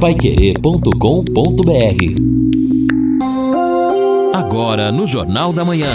paiquerê.com.br Agora no Jornal da Manhã.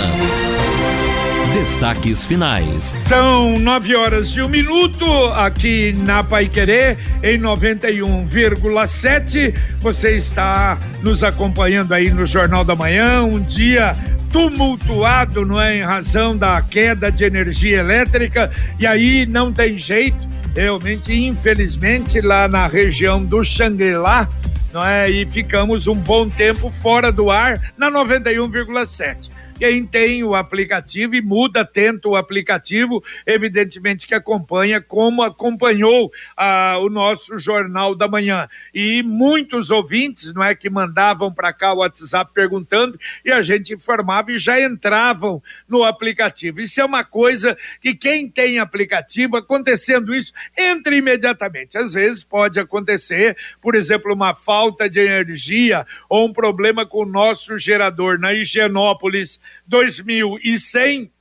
Destaques finais. São nove horas de um minuto aqui na Pai Querer, em 91,7. Você está nos acompanhando aí no Jornal da Manhã, um dia tumultuado, não é? Em razão da queda de energia elétrica, e aí não tem jeito, realmente, infelizmente, lá na região do Xangri-Lá, não é? E ficamos um bom tempo fora do ar na 91,7 quem tem o aplicativo e muda, tenta o aplicativo, evidentemente que acompanha como acompanhou ah, o nosso Jornal da Manhã. E muitos ouvintes, não é, que mandavam para cá o WhatsApp perguntando e a gente informava e já entravam no aplicativo. Isso é uma coisa que quem tem aplicativo, acontecendo isso, entra imediatamente. Às vezes pode acontecer, por exemplo, uma falta de energia ou um problema com o nosso gerador na Higienópolis 2100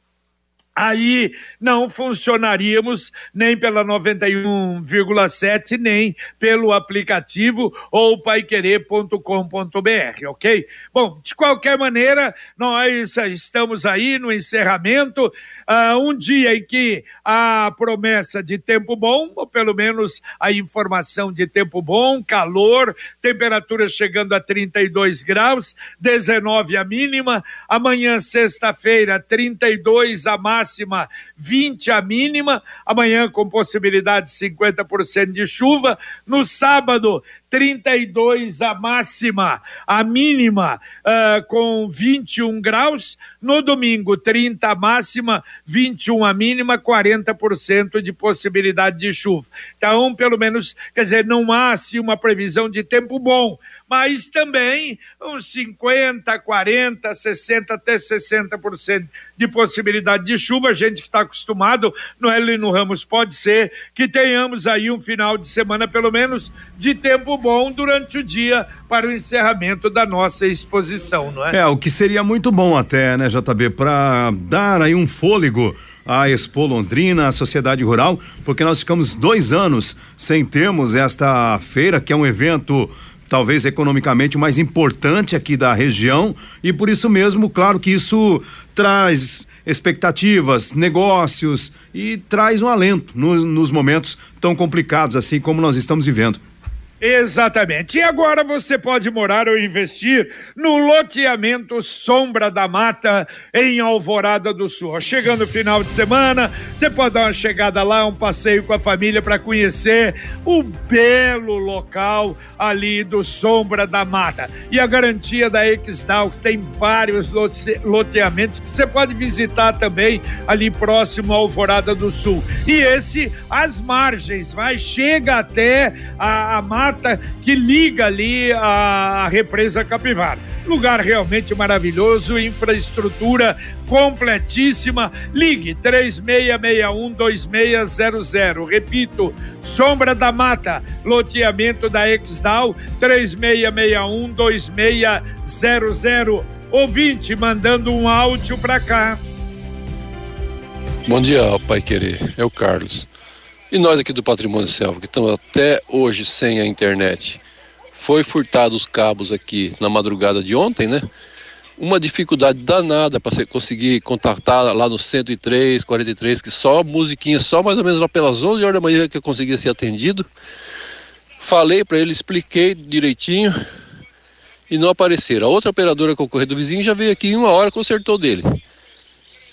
aí não funcionaríamos nem pela 91,7 nem pelo aplicativo ou paiquerê.com.br, ok? Bom, de qualquer maneira, nós estamos aí no encerramento uh, um dia em que a promessa de tempo bom, ou pelo menos a informação de tempo bom, calor, temperatura chegando a 32 graus, 19 a mínima, amanhã, sexta-feira, 32 a máxima, 20 a mínima, amanhã com possibilidade de 50% de chuva, no sábado, 32 a máxima, a mínima uh, com 21 graus. No domingo, 30 a máxima, 21 a mínima, 40% de possibilidade de chuva. Então, pelo menos, quer dizer, não há assim uma previsão de tempo bom, mas também uns 50, 40, 60, até 60% de possibilidade de chuva. A gente que está acostumado no Lino Ramos, pode ser que tenhamos aí um final de semana, pelo menos, de tempo bom durante o dia para o encerramento da nossa exposição, não é? É, o que seria muito bom até, né, JB, para dar aí um fôlego à Expo Londrina, à sociedade rural, porque nós ficamos dois anos sem termos esta feira, que é um evento talvez economicamente o mais importante aqui da região e por isso mesmo, claro que isso traz expectativas, negócios e traz um alento no, nos momentos tão complicados assim como nós estamos vivendo. Exatamente. E agora você pode morar ou investir no loteamento Sombra da Mata, em Alvorada do Sul. Chegando final de semana, você pode dar uma chegada lá, um passeio com a família para conhecer o belo local ali do Sombra da Mata. E a garantia da Exdal, que tem vários loteamentos que você pode visitar também ali próximo à Alvorada do Sul. E esse, as margens, vai, chega até a, a mata que liga ali a, a represa Capivara. Lugar realmente maravilhoso, infraestrutura completíssima. Ligue 3661-2600. Repito, Sombra da Mata, loteamento da Exdal, 3661-2600. Ouvinte mandando um áudio para cá. Bom dia, Pai Querer. É o Carlos. E nós aqui do Patrimônio Selva, que estamos até hoje sem a internet. Foi furtado os cabos aqui na madrugada de ontem, né? Uma dificuldade danada para conseguir contatar lá no 103, 43, que só musiquinha, só mais ou menos lá pelas 11 horas da manhã que eu conseguia ser atendido. Falei para ele, expliquei direitinho e não apareceram. A outra operadora concorrente do vizinho já veio aqui em uma hora, consertou dele.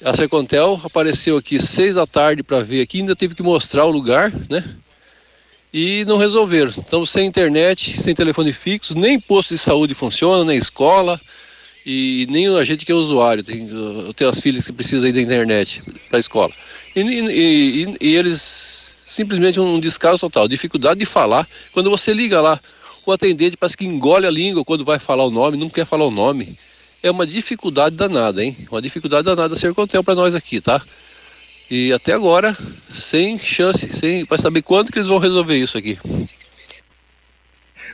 A Secontel apareceu aqui seis da tarde para ver aqui, ainda teve que mostrar o lugar, né? e não resolveram. Então, sem internet, sem telefone fixo, nem posto de saúde funciona, nem escola e nem a gente que é usuário. Tem, eu tenho as filhas que precisam ir da internet para a escola. E, e, e, e, eles simplesmente um descaso total, dificuldade de falar. Quando você liga lá, o atendente parece que engole a língua quando vai falar o nome, não quer falar o nome. É uma dificuldade danada, hein? Uma dificuldade danada ser contel para nós aqui, tá? E até agora, sem chance, sem para saber quando que eles vão resolver isso aqui.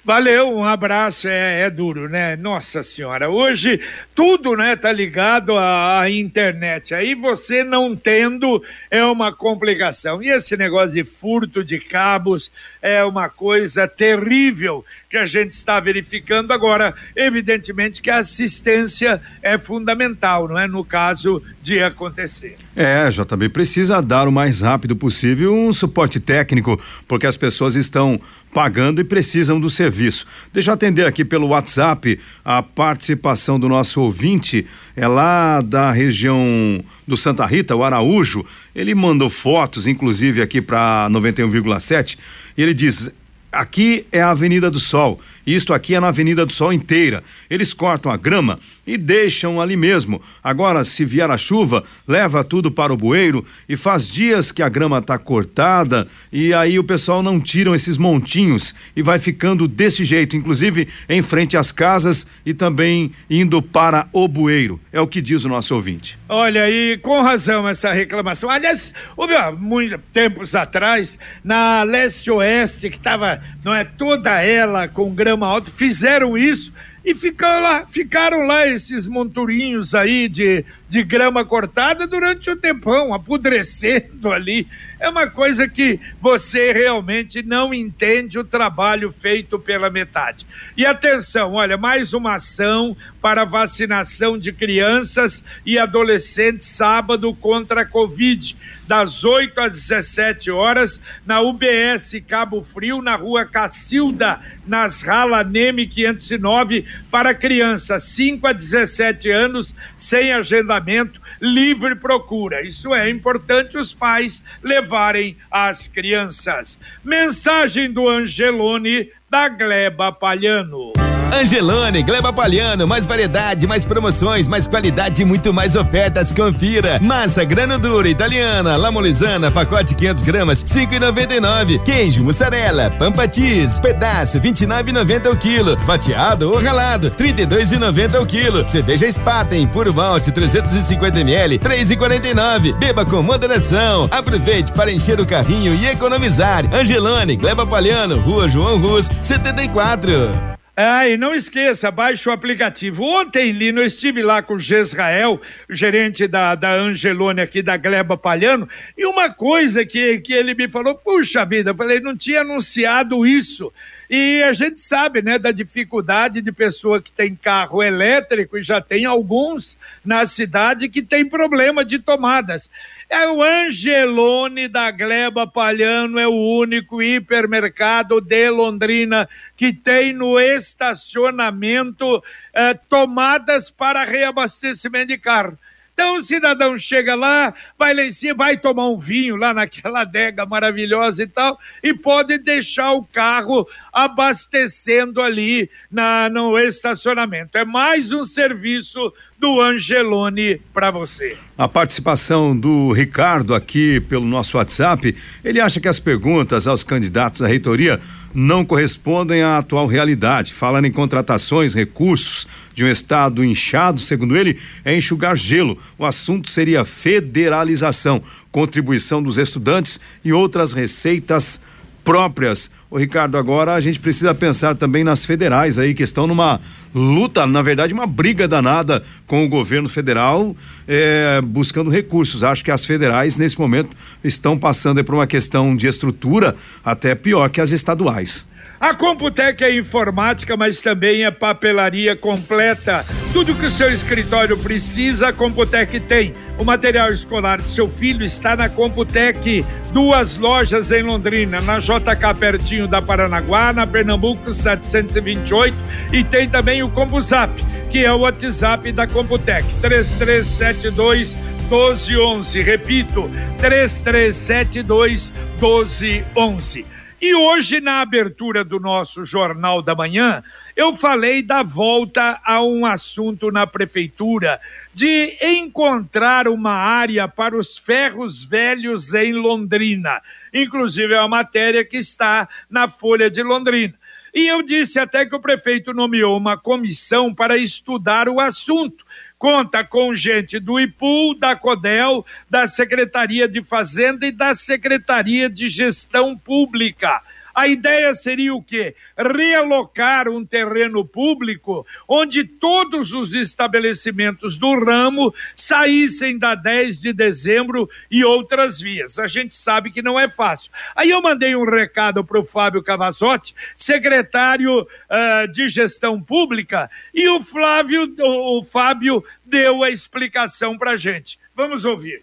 Valeu, um abraço, é, é, duro, né? Nossa senhora, hoje tudo, né, tá ligado à, à, internet, aí você não tendo é uma complicação, e esse negócio de furto de cabos é uma coisa terrível que a gente está verificando agora, evidentemente que a assistência é fundamental, não é, no caso de acontecer. É, JB, precisa dar o mais rápido possível um suporte técnico, porque as pessoas estão pagando e precisam do serviço. Deixa eu atender aqui pelo WhatsApp a participação do nosso ouvinte, é lá da região do Santa Rita, o Araújo. Ele mandou fotos, inclusive, aqui para 91,7, e ele diz: aqui é a Avenida do Sol. Isto aqui é na Avenida do Sol inteira. Eles cortam a grama e deixam ali mesmo. Agora, se vier a chuva, leva tudo para o bueiro e faz dias que a grama está cortada e aí o pessoal não tiram esses montinhos e vai ficando desse jeito, inclusive em frente às casas e também indo para o bueiro. É o que diz o nosso ouvinte. Olha aí, com razão essa reclamação. Aliás, houve muitos tempos atrás, na leste-oeste, que estava, não é, toda ela com grama Alta fizeram isso e ficaram lá, ficaram lá esses monturinhos aí de, de grama cortada durante o tempão, apodrecendo ali. É uma coisa que você realmente não entende o trabalho feito pela metade. E atenção, olha, mais uma ação para vacinação de crianças e adolescentes sábado contra a Covid, das 8 às 17 horas, na UBS Cabo Frio, na rua Cacilda, nas Rala Neme 509, para crianças 5 a 17 anos, sem agendamento livre procura. Isso é importante os pais levarem as crianças. Mensagem do Angelone da Gleba Palhano. Angelone, Gleba Palhano, mais variedade, mais promoções, mais qualidade e muito mais ofertas. Confira. Massa grana dura italiana, lamolizana, pacote 500 gramas, 5,99. Queijo, mussarela, pampatis, pedaço, 29,90 o quilo. Fatiado ou ralado, 32,90 o quilo. Cerveja Spaten, puro malte, 350 ml, 3,49. Beba com moderação. Aproveite para encher o carrinho e economizar. Angelone, Gleba Palhano, Rua João Rus, 74. Ah, e não esqueça, baixe o aplicativo. Ontem, Lino, eu estive lá com o Gesrael, gerente da, da Angelone aqui da Gleba Palhano, e uma coisa que, que ele me falou, puxa vida, eu falei, não tinha anunciado isso. E a gente sabe, né, da dificuldade de pessoa que tem carro elétrico e já tem alguns na cidade que tem problema de tomadas. É o Angelone da Gleba Palhano, é o único hipermercado de Londrina que tem no estacionamento eh, tomadas para reabastecimento de carro. Então o cidadão chega lá, vai lá em cima, vai tomar um vinho lá naquela adega maravilhosa e tal, e pode deixar o carro abastecendo ali na, no estacionamento. É mais um serviço do Angelone para você. A participação do Ricardo aqui pelo nosso WhatsApp, ele acha que as perguntas aos candidatos à reitoria não correspondem à atual realidade. Falando em contratações, recursos de um estado inchado, segundo ele, é enxugar gelo. O assunto seria federalização, contribuição dos estudantes e outras receitas próprias. O Ricardo, agora a gente precisa pensar também nas federais aí que estão numa luta, na verdade, uma briga danada com o governo federal, é, buscando recursos. Acho que as federais, nesse momento, estão passando por uma questão de estrutura até pior que as estaduais. A Computec é informática, mas também é papelaria completa. Tudo que o seu escritório precisa, a Computec tem. O material escolar do seu filho está na Computec. Duas lojas em Londrina, na JK pertinho da Paranaguá, na Pernambuco 728 e tem também o CompuZap, que é o WhatsApp da Computec. 3372 1211. Repito, 3372 1211. E hoje, na abertura do nosso Jornal da Manhã, eu falei da volta a um assunto na prefeitura de encontrar uma área para os ferros velhos em Londrina. Inclusive, é uma matéria que está na Folha de Londrina. E eu disse até que o prefeito nomeou uma comissão para estudar o assunto conta com gente do IPUL, da CODEL, da Secretaria de Fazenda e da Secretaria de Gestão Pública. A ideia seria o quê? Realocar um terreno público onde todos os estabelecimentos do ramo saíssem da 10 de dezembro e outras vias. A gente sabe que não é fácil. Aí eu mandei um recado para o Fábio Cavazotti, secretário uh, de Gestão Pública, e o Flávio, o, Fábio deu a explicação para gente. Vamos ouvir.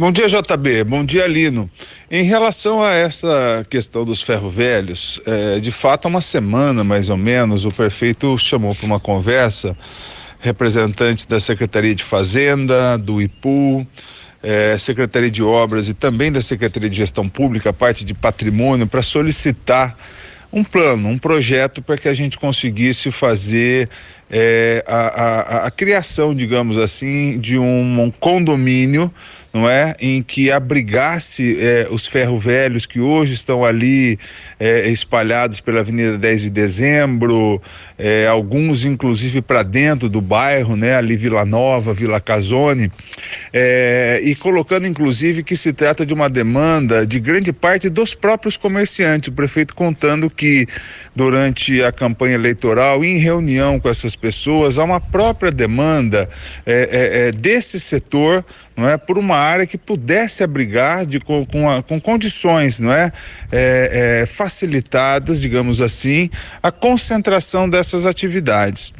Bom dia, JB. Bom dia, Lino. Em relação a essa questão dos ferro velhos, é, de fato, há uma semana mais ou menos, o prefeito chamou para uma conversa representantes da Secretaria de Fazenda, do IPU, é, Secretaria de Obras e também da Secretaria de Gestão Pública, a parte de patrimônio, para solicitar um plano, um projeto para que a gente conseguisse fazer é, a, a, a, criação, digamos assim, de um, um condomínio não é? Em que abrigasse é, os ferro velhos que hoje estão ali é, espalhados pela Avenida 10 de Dezembro, é, alguns inclusive para dentro do bairro, né? Ali Vila Nova, Vila Casone, e colocando inclusive que se trata de uma demanda de grande parte dos próprios comerciantes. O prefeito contando que durante a campanha eleitoral, em reunião com essas pessoas, há uma própria demanda desse setor não é, por uma área que pudesse abrigar de, com, com, a, com condições não é, é, é, facilitadas, digamos assim, a concentração dessas atividades.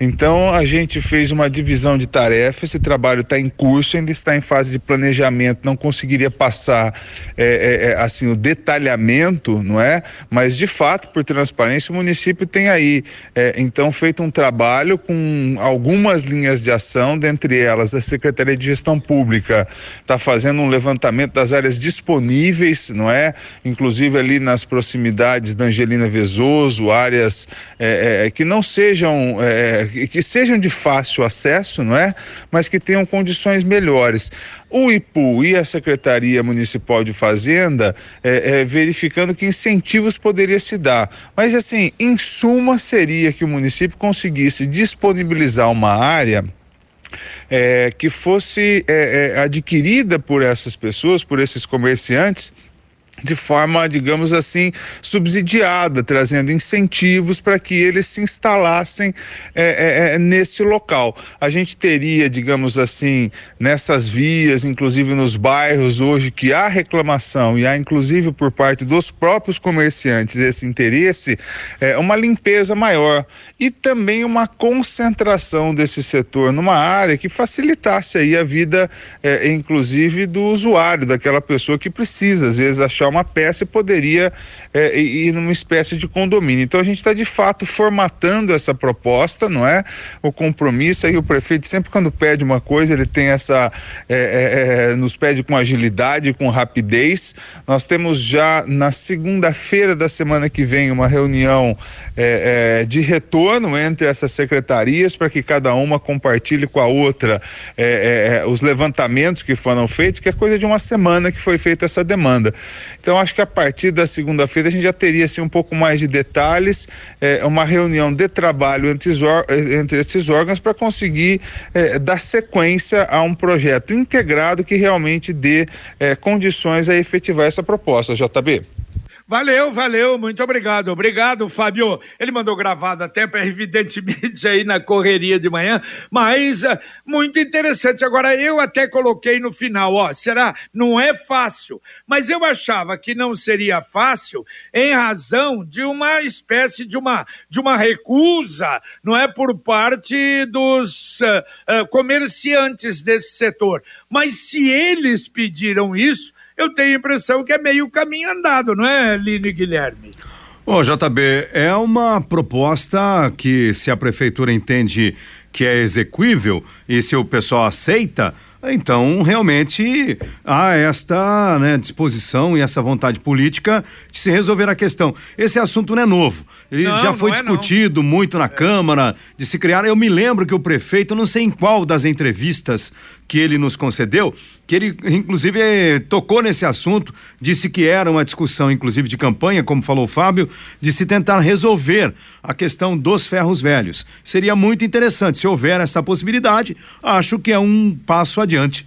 Então a gente fez uma divisão de tarefas, esse trabalho está em curso, ainda está em fase de planejamento, não conseguiria passar é, é, é, assim o detalhamento, não é? Mas de fato, por transparência, o município tem aí então feito um trabalho com algumas linhas de ação, dentre elas a Secretaria de Gestão Pública Pública está fazendo um levantamento das áreas disponíveis, não é? Inclusive ali nas proximidades da Angelina Vezoso, áreas é, é, que não sejam, é, que sejam de fácil acesso, não é? Mas que tenham condições melhores. O IPU e a Secretaria Municipal de Fazenda é, é, verificando que incentivos poderia se dar. Mas assim, em suma, seria que o município conseguisse disponibilizar uma área é, que fosse é, é, adquirida por essas pessoas, por esses comerciantes, de forma, digamos assim, subsidiada, trazendo incentivos para que eles se instalassem é, é, é, nesse local. A gente teria, digamos assim, nessas vias, inclusive nos bairros hoje que há reclamação e há inclusive por parte dos próprios comerciantes esse interesse, é, uma limpeza maior e também uma concentração desse setor numa área que facilitasse aí a vida, é, inclusive do usuário, daquela pessoa que precisa às vezes achar uma peça e poderia é, ir numa espécie de condomínio. Então a gente está de fato formatando essa proposta, não é? O compromisso aí o prefeito sempre quando pede uma coisa ele tem essa é, é, é nos pede com agilidade, com rapidez. Nós temos já na segunda-feira da semana que vem uma reunião é, é, de retorno entre essas secretarias para que cada uma compartilhe com a outra os levantamentos que foram feitos, que é coisa de uma semana que foi feita essa demanda. Então acho que a partir da segunda-feira a gente já teria assim, um pouco mais de detalhes, é, uma reunião de trabalho entre, entre esses órgãos para conseguir é, dar sequência a um projeto integrado que realmente dê é, condições a efetivar essa proposta, JB. Valeu, valeu, muito obrigado. Obrigado, Fábio. Ele mandou gravado até, evidentemente, aí na correria de manhã, mas uh, muito interessante. Agora, eu até coloquei no final, ó, será? Não é fácil, mas eu achava que não seria fácil em razão de uma espécie de uma, de uma recusa, não é, por parte dos uh, uh, comerciantes desse setor. Mas se eles pediram isso, eu tenho a impressão que é meio caminho andado, não é, Lino Guilherme? Ô, JB, é uma proposta que, se a prefeitura entende que é execuível e se o pessoal aceita, então, realmente há esta né, disposição e essa vontade política de se resolver a questão. Esse assunto não é novo. Ele não, já foi é discutido não. muito na é. Câmara, de se criar. Eu me lembro que o prefeito, não sei em qual das entrevistas que ele nos concedeu, que ele, inclusive, tocou nesse assunto, disse que era uma discussão, inclusive, de campanha, como falou o Fábio, de se tentar resolver a questão dos ferros velhos. Seria muito interessante se houver essa possibilidade. Acho que é um passo adiante.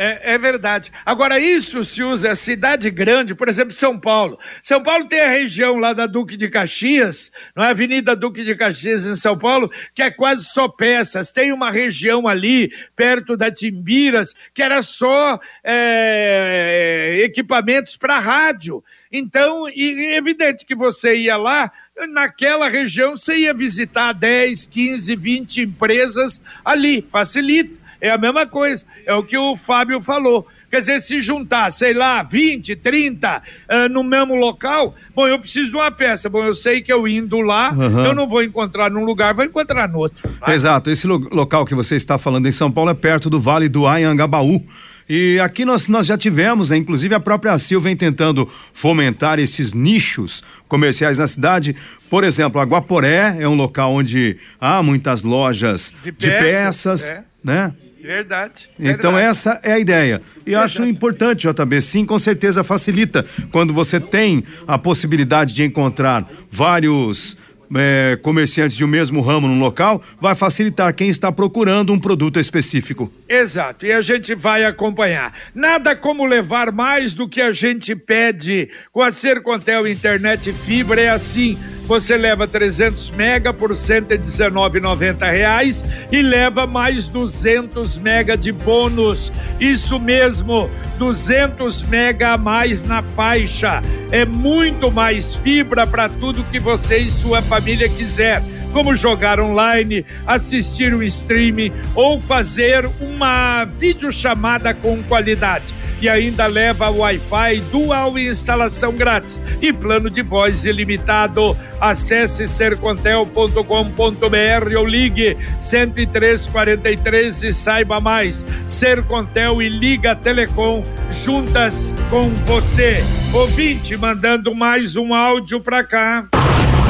É, é, verdade. Agora, isso se usa cidade grande, por exemplo, São Paulo. São Paulo tem a região lá da Duque de Caxias, não é? Avenida Duque de Caxias em São Paulo, que é quase só peças. Tem uma região ali, perto da Timbiras, que era só é, equipamentos para rádio. Então, e, evidente que você ia lá, naquela região você ia visitar 10, 15, 20 empresas ali, facilita. É a mesma coisa, é o que o Fábio falou. Quer dizer, se juntar, sei lá, 20, 30 uh, no mesmo local, bom, eu preciso de uma peça. Bom, eu sei que eu indo lá, uhum. eu não vou encontrar num lugar, vou encontrar no outro. Tá? Exato. Esse lo local que você está falando em São Paulo é perto do Vale do Anhangabaú. E aqui nós, nós já tivemos, né, inclusive a própria Sil vem tentando fomentar esses nichos comerciais na cidade. Por exemplo, a Guaporé é um local onde há muitas lojas de peças, de peças é. né? Verdade. Então verdade. essa é a ideia. E eu acho importante, JB, sim, com certeza facilita quando você tem a possibilidade de encontrar vários é, comerciantes de um mesmo ramo no local, vai facilitar quem está procurando um produto específico. Exato, e a gente vai acompanhar. Nada como levar mais do que a gente pede. Com a Sercontel Internet Fibra é assim você leva 300 mega por 119,90 reais e leva mais 200 mega de bônus. Isso mesmo, 200 mega a mais na faixa. É muito mais fibra para tudo que você e sua família quiser como jogar online, assistir um streaming ou fazer uma videochamada com qualidade e ainda leva Wi-Fi dual instalação grátis e plano de voz ilimitado. Acesse sercontel.com.br ou ligue 10343 e saiba mais. Sercontel e Liga Telecom juntas com você. Ouvinte mandando mais um áudio para cá.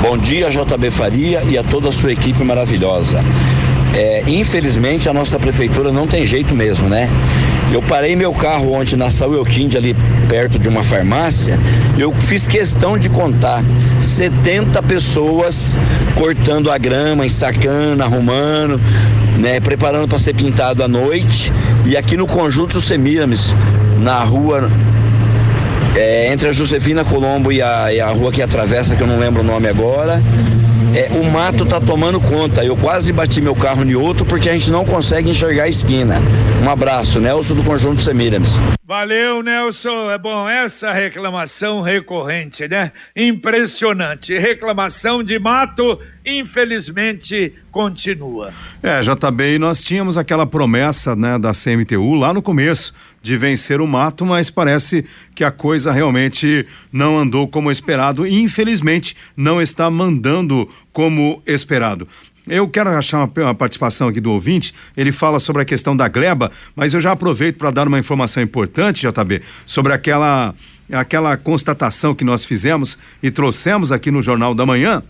Bom dia, JB Faria e a toda a sua equipe maravilhosa. É, infelizmente a nossa prefeitura não tem jeito mesmo, né? Eu parei meu carro ontem na Saueltinde, ali perto de uma farmácia. Eu fiz questão de contar 70 pessoas cortando a grama, ensacando, arrumando, né, preparando para ser pintado à noite. E aqui no conjunto Semiramis, na rua é, entre a Josefina Colombo e a, e a rua que atravessa, que eu não lembro o nome agora é, o mato tá tomando conta. Eu quase bati meu carro em outro porque a gente não consegue enxergar a esquina. Um abraço, Nelson do Conjunto Semiramis. Valeu, Nelson. É bom essa reclamação recorrente, né? Impressionante. Reclamação de mato, infelizmente, continua. É, JB, nós tínhamos aquela promessa, né, da CMTU lá no começo de vencer o mato, mas parece que a coisa realmente não andou como esperado e infelizmente não está mandando como esperado. Eu quero achar uma, participação aqui do ouvinte. Ele fala sobre a questão da gleba, mas eu já aproveito para dar uma informação importante, JB, sobre aquela aquela constatação que nós fizemos e trouxemos aqui no Jornal da Manhã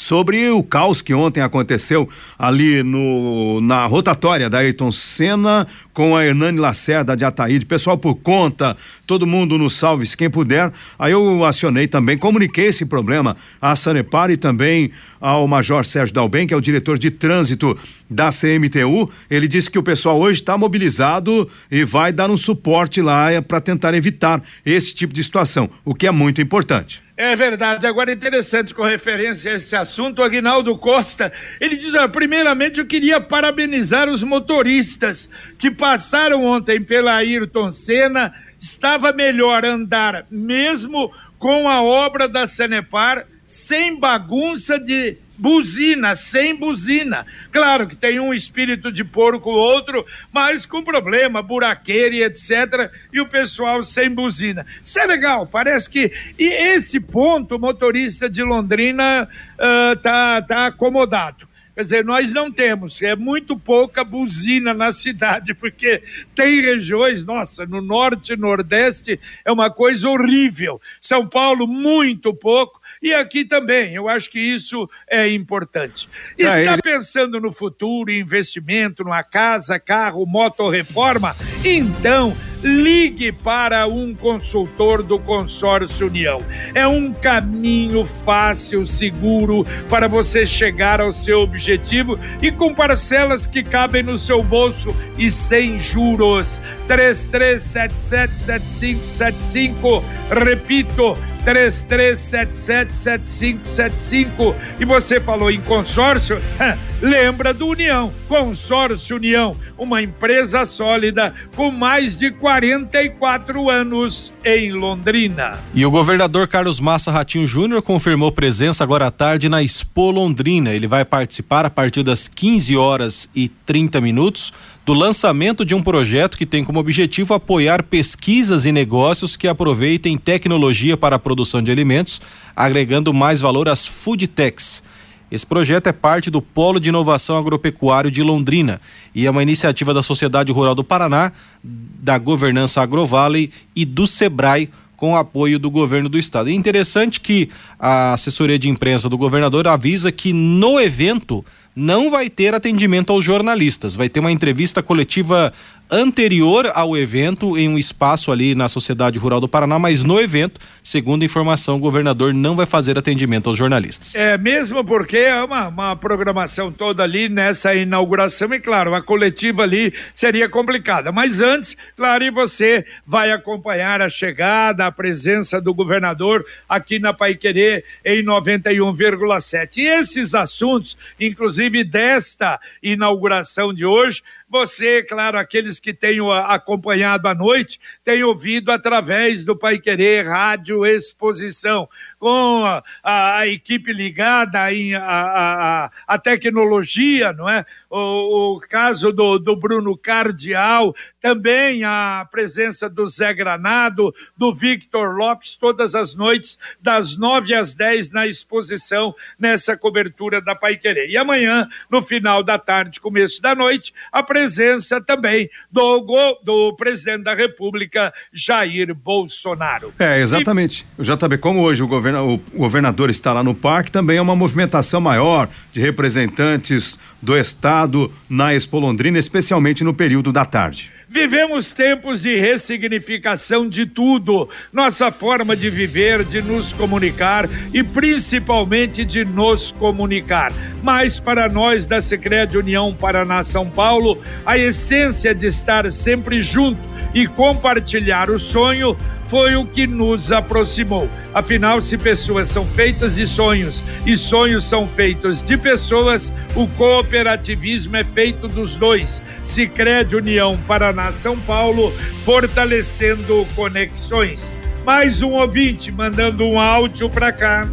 sobre o caos que ontem aconteceu ali no, na rotatória da Ayrton Senna com a Hernani Lacerda de Ataíde. Pessoal por conta, todo mundo no salve, quem puder. Aí eu acionei também, comuniquei esse problema à Sanepar e também ao Major Sérgio Dalben, que é o diretor de trânsito da CMTU. Ele disse que o pessoal hoje está mobilizado e vai dar um suporte lá eh, para tentar evitar esse tipo de situação, o que é muito importante. É verdade. Agora, interessante com referência a esse assunto, o Aguinaldo Costa, ele diz, ah, primeiramente eu queria parabenizar os motoristas que passaram ontem pela Ayrton Senna, estava melhor andar mesmo com a obra da Sanepar, sem bagunça de buzina, sem buzina. Claro que tem um espírito de porco, outro, mas com problema, buraqueira e etc. E o pessoal sem buzina. Isso é legal, parece que. E esse ponto, o motorista de Londrina uh, tá, tá acomodado. Quer dizer, nós não temos, é muito pouca buzina na cidade, porque tem regiões, nossa, no norte e nordeste é uma coisa horrível. São Paulo, muito pouco E aqui também, eu acho que isso é importante. Está ele... pensando no futuro, investimento numa casa, carro, moto, reforma? Então, ligue para um consultor do Consórcio União. É um caminho fácil, seguro para você chegar ao seu objetivo e com parcelas que cabem no seu bolso e sem juros. 33777575, repito, 33777575. E você falou em consórcio? Lembra do União, Consórcio União, uma empresa sólida com mais de 44 anos em Londrina. E o governador Carlos Massa Ratinho Júnior confirmou presença agora à tarde na Expo Londrina. Ele vai participar a partir das 15 horas e 30 minutos do lançamento de um projeto que tem como objetivo apoiar pesquisas e negócios que aproveitem tecnologia para a produção de alimentos, agregando mais valor às food techs. Esse projeto é parte do Polo de Inovação Agropecuário de Londrina e é uma iniciativa da Sociedade Rural do Paraná, da Governança Agrovalley e do Sebrae, com apoio do governo do estado. É interessante que a assessoria de imprensa do governador avisa que no evento não vai ter atendimento aos jornalistas. Vai ter uma entrevista coletiva anterior ao evento em um espaço ali na Sociedade Rural do Paraná, mas no evento, segundo informação, o governador não vai fazer atendimento aos jornalistas. É, mesmo porque é uma, uma programação toda ali nessa inauguração, e claro, a coletiva ali seria complicada. Mas antes, claro, e você vai acompanhar a chegada, a presença do governador aqui na Paiquerê em 91,7. E esses assuntos, inclusive desta inauguração de hoje, você, claro, aqueles que tenham acompanhado à noite, têm ouvido através do Pai Querer Rádio Exposição com a, a, a equipe ligada em a, a, a, tecnologia, não é? O, o caso do, do Bruno Cardial, também a presença do Zé Granado, do Victor Lopes, todas as noites, das nove às dez, na exposição, nessa cobertura da Pai Querer. E amanhã, no final da tarde, começo da noite, a presença também do, do presidente da República, Jair Bolsonaro. É, exatamente. E... O JB, como hoje o governo o governador está lá no parque, também é uma movimentação maior de representantes do Estado na Expo Londrina, especialmente no período da tarde. Vivemos tempos de ressignificação de tudo, nossa forma de viver, de nos comunicar e principalmente de nos comunicar. Mas para nós da Secretaria União Paraná São Paulo, a essência de estar sempre junto e compartilhar o sonho foi o que nos aproximou. Afinal, se pessoas são feitas de sonhos e sonhos são feitos de pessoas, o cooperativismo é feito dos dois. Se crede União Paraná São Paulo, fortalecendo conexões. Mais um ouvinte mandando um áudio para cá.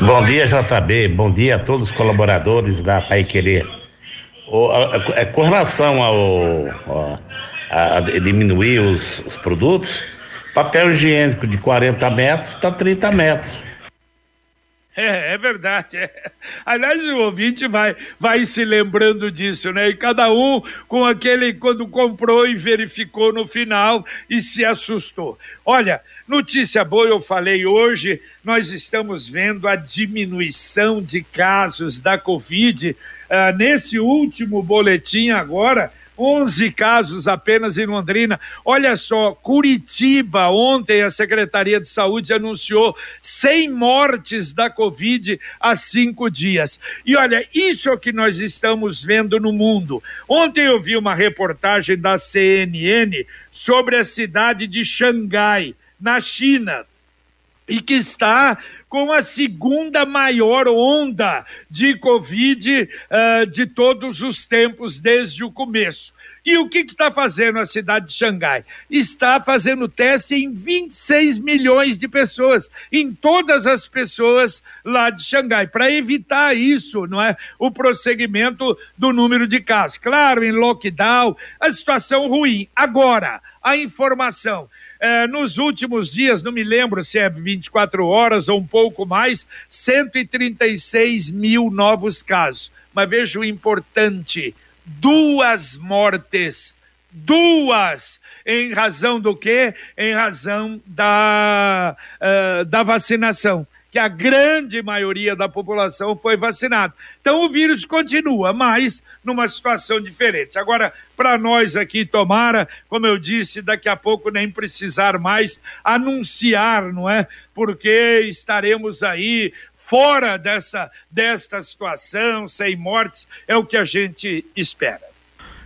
Bom dia, JB. Bom dia a todos os colaboradores da Pai Querer. É, com relação ao, a, diminuir os, os produtos, papel higiênico de 40 metros está 30 metros. É, é verdade. É. Aliás, o ouvinte vai, vai se lembrando disso, né? E cada um com aquele quando comprou e verificou no final e se assustou. Olha, notícia boa, eu falei hoje, nós estamos vendo a diminuição de casos da Covid. Uh, nesse último boletim agora, 11 casos apenas em Londrina. Olha só, Curitiba, ontem a Secretaria de Saúde anunciou 100 mortes da Covid há cinco dias. E olha, isso é o que nós estamos vendo no mundo. Ontem eu vi uma reportagem da CNN sobre a cidade de Xangai, na China, e que está com a segunda maior onda de Covid uh, de todos os tempos, desde o começo. E o que está fazendo a cidade de Xangai? Está fazendo teste em 26 milhões de pessoas, em todas as pessoas lá de Xangai, para evitar isso, não é? O prosseguimento do número de casos. Claro, em lockdown, a situação ruim. Agora, a informação é, nos últimos dias, não me lembro se é 24 horas ou um pouco mais, 136 mil novos casos. Mas veja o importante: duas mortes duas. Em razão do quê? Em razão da, uh, da vacinação que a grande maioria da população foi vacinada. Então o vírus continua, mas numa situação diferente. Agora, para nós aqui, tomara, como eu disse, daqui a pouco nem precisar mais anunciar, não é? Porque estaremos aí fora dessa, desta situação, sem mortes, é o que a gente espera.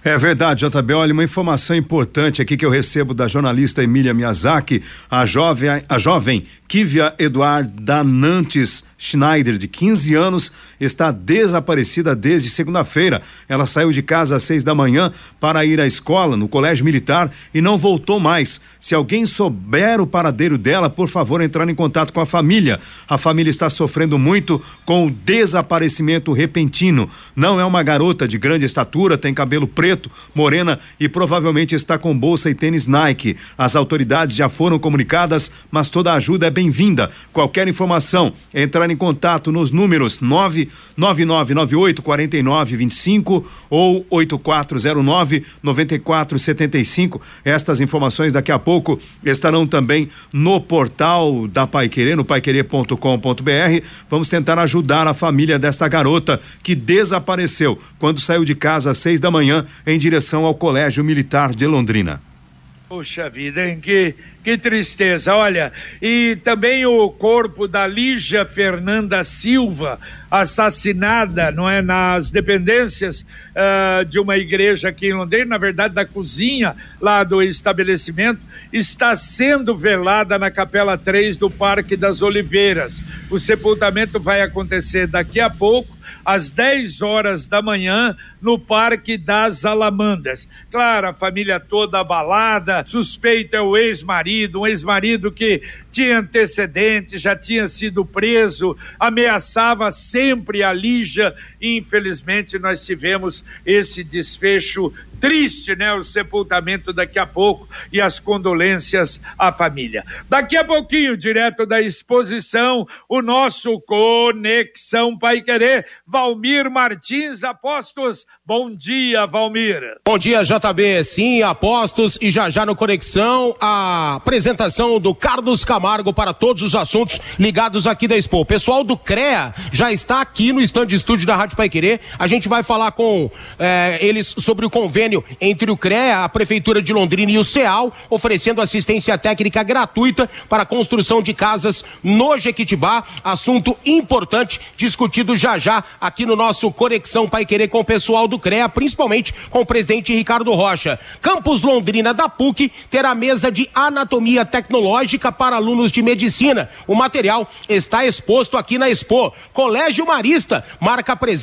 É verdade, JB. Olha, uma informação importante aqui que eu recebo da jornalista Emília Miyazaki, a jovem, a jovem Kivia Eduarda Nantes Schneider, de 15 anos, está desaparecida desde segunda-feira. Ela saiu de casa às seis da manhã para ir à escola, no colégio militar, e não voltou mais. Se alguém souber o paradeiro dela, por favor, entrar em contato com a família. A família está sofrendo muito com o desaparecimento repentino. Não é uma garota de grande estatura, tem cabelo preto, morena e provavelmente está com bolsa e tênis Nike. As autoridades já foram comunicadas, mas toda ajuda é bem-vinda. Qualquer informação, entrar em contato nos números 99998 4925 ou 8409 9475. Estas informações daqui a pouco estarão também no portal da Pai Querer, no paiquerer.com.br. Vamos tentar ajudar a família desta garota que desapareceu quando saiu de casa às seis da manhã em direção ao Colégio Militar de Londrina. Poxa vida, hein? Que, que tristeza. Olha, e também o corpo da Lígia Fernanda Silva, assassinada, não é, nas dependências uh, de uma igreja aqui em Londrina, na verdade, da cozinha lá do estabelecimento, está sendo velada na Capela 3 do Parque das Oliveiras. O sepultamento vai acontecer daqui a pouco às 10 horas da manhã no Parque das Alamandas. Claro, a família toda abalada, suspeita é o ex-marido, um ex-marido que tinha antecedentes, já tinha sido preso, ameaçava sempre a Lígia. Infelizmente, nós tivemos esse desfecho triste, né? O sepultamento daqui a pouco e as condolências à família. Daqui a pouquinho, direto da exposição, o nosso Conexão Pai Querer, Valmir Martins Apostos. Bom dia, Valmir. Bom dia, JB. Sim, Apostos e já já no Conexão, a apresentação do Carlos Camargo para todos os assuntos ligados aqui da Expo. O pessoal do CREA já está aqui no stand de estúdio da Rádio Pai Querer. A gente vai falar com eh, eles sobre o convênio convênio entre o CREA, a Prefeitura de Londrina e o CEAL, oferecendo assistência técnica gratuita para a construção de casas no Jequitibá. Assunto importante, discutido já já aqui no nosso Conexão Pai Querer com o pessoal do CREA, principalmente com o presidente Ricardo Rocha. Campus Londrina da PUC terá mesa de anatomia tecnológica para alunos de medicina. O material está exposto aqui na Expo. Colégio Marista marca presença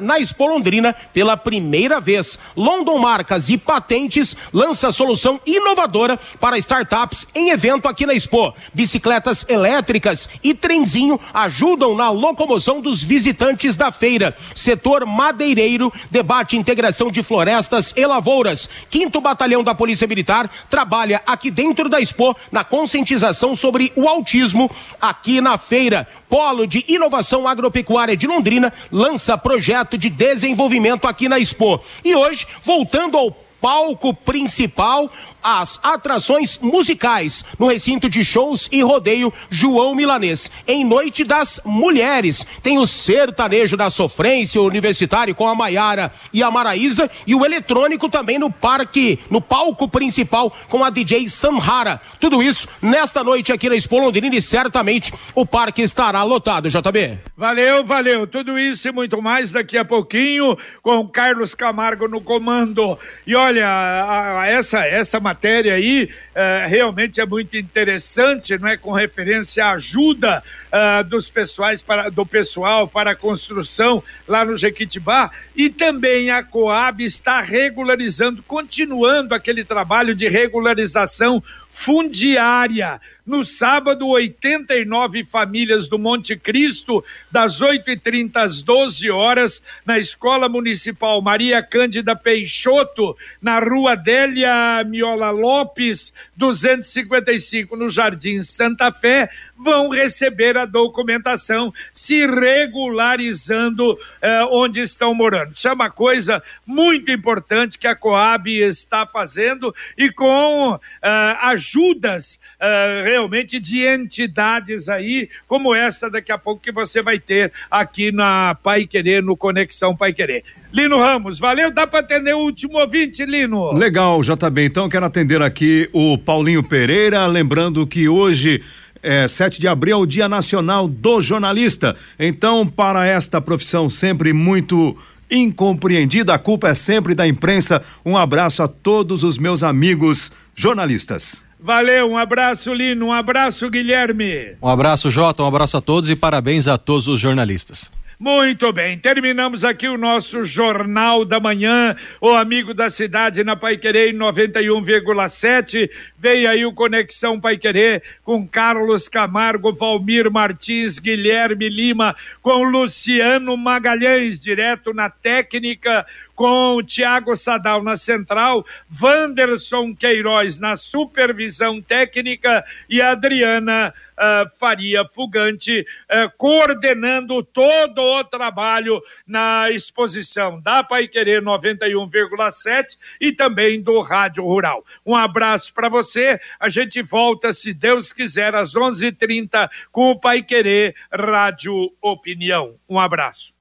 na Expo Londrina pela primeira vez. London Marcas e Patentes lança solução inovadora para startups em evento aqui na Expo. Bicicletas elétricas e trenzinho ajudam na locomoção dos visitantes da feira. Setor madeireiro debate integração de florestas e lavouras. Quinto Batalhão da Polícia Militar trabalha aqui dentro da Expo na conscientização sobre o autismo aqui na feira. Polo de Inovação Agropecuária de Londrina lança projeto de desenvolvimento aqui na Expo. E hoje, voltando ao palco principal, as atrações musicais no recinto de shows e rodeio João Milanês. Em Noite das Mulheres, tem o sertanejo da sofrência universitário com a Maiara e a Maraísa e o eletrônico também no parque, no palco principal com a DJ Samhara. Tudo isso nesta noite aqui na Expo Londrina e certamente o parque estará lotado, JB. Valeu, valeu. Tudo isso e muito mais daqui a pouquinho com Carlos Camargo no comando. E olha, a, a, essa essa matéria aí uh, realmente é muito interessante, não é? Com referência à ajuda uh, dos pessoais para, do pessoal para a construção lá no Jequitibá e também a Coab está regularizando, continuando aquele trabalho de regularização fundiária. No sábado, 89 famílias do Monte Cristo, das 8h30 às 12 horas, na Escola Municipal Maria Cândida Peixoto, na rua Délia Miola Lopes, 255, no Jardim Santa Fé, vão receber a documentação, se regularizando eh, onde estão morando. Isso é uma coisa muito importante que a Coab está fazendo e com eh, ajudas eh, realmente de entidades aí, como essa daqui a pouco que você vai ter aqui na Pai Querer, no Conexão Pai Querer. Lino Ramos, valeu, dá para atender o último ouvinte, Lino. Legal, JB. Então quero atender aqui o Paulinho Pereira, lembrando que hoje é, 7 de abril é o Dia Nacional do Jornalista. Então, para esta profissão sempre muito incompreendida, a culpa é sempre da imprensa. Um abraço a todos os meus amigos jornalistas. Valeu, um abraço, Lino, um abraço, Guilherme. Um abraço, Jota, um abraço a todos e parabéns a todos os jornalistas. Muito bem, terminamos aqui o nosso Jornal da Manhã, o amigo da cidade na Pai Querer 91,7. Veio aí o Conexão Pai Querer com Carlos Camargo, Valmir Martins, Guilherme Lima, com Luciano Magalhães, direto na técnica, com o Tiago Sadal na central, Wanderson Queiroz na supervisão técnica e Adriana uh, Faria Fugante uh, coordenando todo o trabalho na exposição da Pai Querer 91,7 e também do Rádio Rural. Um abraço para você. A gente volta, se Deus quiser, às 11:30 com o Pai Querer Rádio Opinião. Um abraço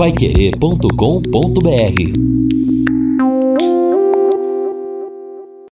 paiquerê.com.br